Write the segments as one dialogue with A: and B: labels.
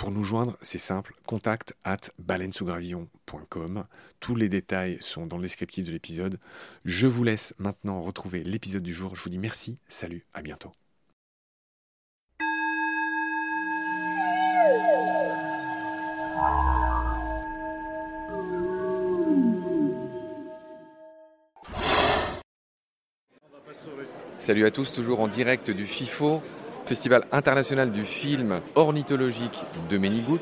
A: Pour nous joindre, c'est simple, contact at baleinesougravillon.com. Tous les détails sont dans le descriptif de l'épisode. Je vous laisse maintenant retrouver l'épisode du jour. Je vous dis merci, salut, à bientôt. Salut à tous, toujours en direct du FIFO, Festival international du film ornithologique de Ménigout.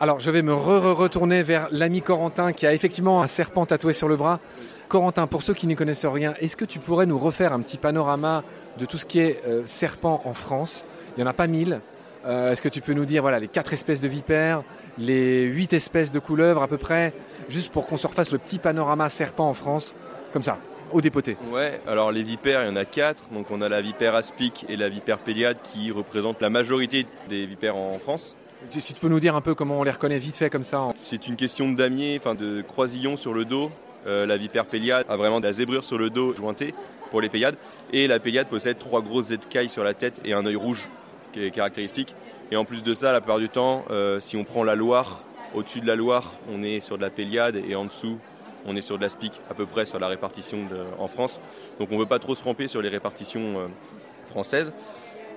B: Alors je vais me re-retourner vers l'ami Corentin qui a effectivement un serpent tatoué sur le bras. Corentin, pour ceux qui n'y connaissent rien, est-ce que tu pourrais nous refaire un petit panorama de tout ce qui est euh, serpent en France? Il n'y en a pas mille. Euh, est-ce que tu peux nous dire voilà, les quatre espèces de vipères, les huit espèces de couleuvres à peu près, juste pour qu'on se refasse le petit panorama serpent en France, comme ça? Au dépoté
C: Ouais, alors les vipères, il y en a quatre. Donc on a la vipère aspic et la vipère péliade qui représentent la majorité des vipères en France.
B: Si tu peux nous dire un peu comment on les reconnaît vite fait comme ça
C: C'est une question de damier, enfin de croisillon sur le dos. Euh, la vipère péliade a vraiment de la zébrure sur le dos jointée pour les péliades. Et la péliade possède trois grosses écailles sur la tête et un œil rouge qui est caractéristique. Et en plus de ça, la plupart du temps, euh, si on prend la Loire, au-dessus de la Loire, on est sur de la péliade et en dessous, on est sur de la SPIC à peu près sur la répartition en France. Donc on ne veut pas trop se ramper sur les répartitions euh, françaises.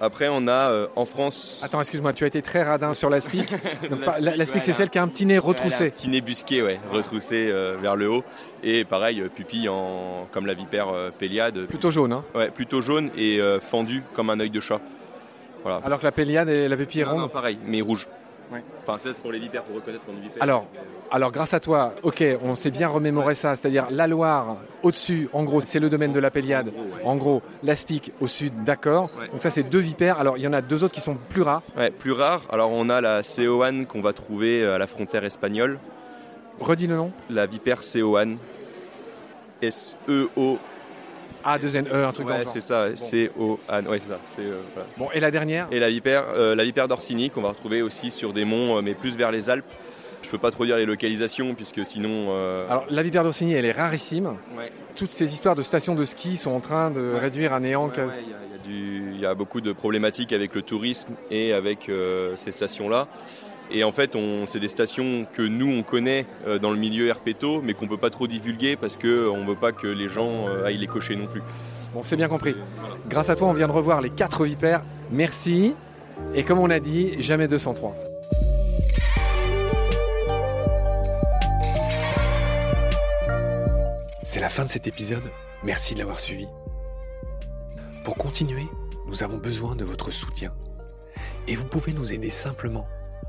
C: Après, on a euh, en France.
B: Attends, excuse-moi, tu as été très radin sur la SPIC. la, SPIC, c'est celle qui a un petit nez retroussé. un
C: petit nez busqué, ouais, retroussé euh, vers le haut. Et pareil, pupille en, comme la vipère péliade.
B: Plutôt jaune, hein
C: Ouais, plutôt jaune et fendu comme un œil de chat.
B: Voilà. Alors que la péliade et la pupille est ronde
C: Pareil, mais rouge. Enfin, ça, c'est pour les vipères, pour reconnaître qu'on vipère.
B: Alors, grâce à toi, ok, on s'est bien remémoré ça, c'est-à-dire la Loire au-dessus, en gros, c'est le domaine de la Péliade. En gros, l'Aspic au sud, d'accord. Donc ça, c'est deux vipères. Alors, il y en a deux autres qui sont plus rares.
C: Ouais, plus rares. Alors, on a la Céoane qu'on va trouver euh, à la frontière espagnole.
B: Redis le nom.
C: La vipère Céoane.
B: S E O a2NE, un truc
C: ouais, c'est ça. C-O-A, c'est ça. Euh.
B: Bon, et la dernière?
C: Et la vipère, euh, la vipère d'Orsini, qu'on va retrouver aussi sur des monts, euh, mais plus vers les Alpes. Je peux pas trop dire les localisations, puisque sinon.
B: Euh, Alors, la vipère d'Orsini, elle est rarissime. Ouais. Toutes ces histoires de stations de ski sont en train de réduire à néant.
C: Il y, y, y, a beaucoup de problématiques avec le tourisme et avec ces stations-là. Et en fait, c'est des stations que nous, on connaît euh, dans le milieu herpéto, mais qu'on ne peut pas trop divulguer parce qu'on ne veut pas que les gens euh, aillent les cocher non plus.
B: Bon, c'est bien compris. Grâce à toi, on vient de revoir les quatre vipères. Merci. Et comme on a dit, jamais 203.
A: C'est la fin de cet épisode. Merci de l'avoir suivi. Pour continuer, nous avons besoin de votre soutien Et vous pouvez nous aider simplement,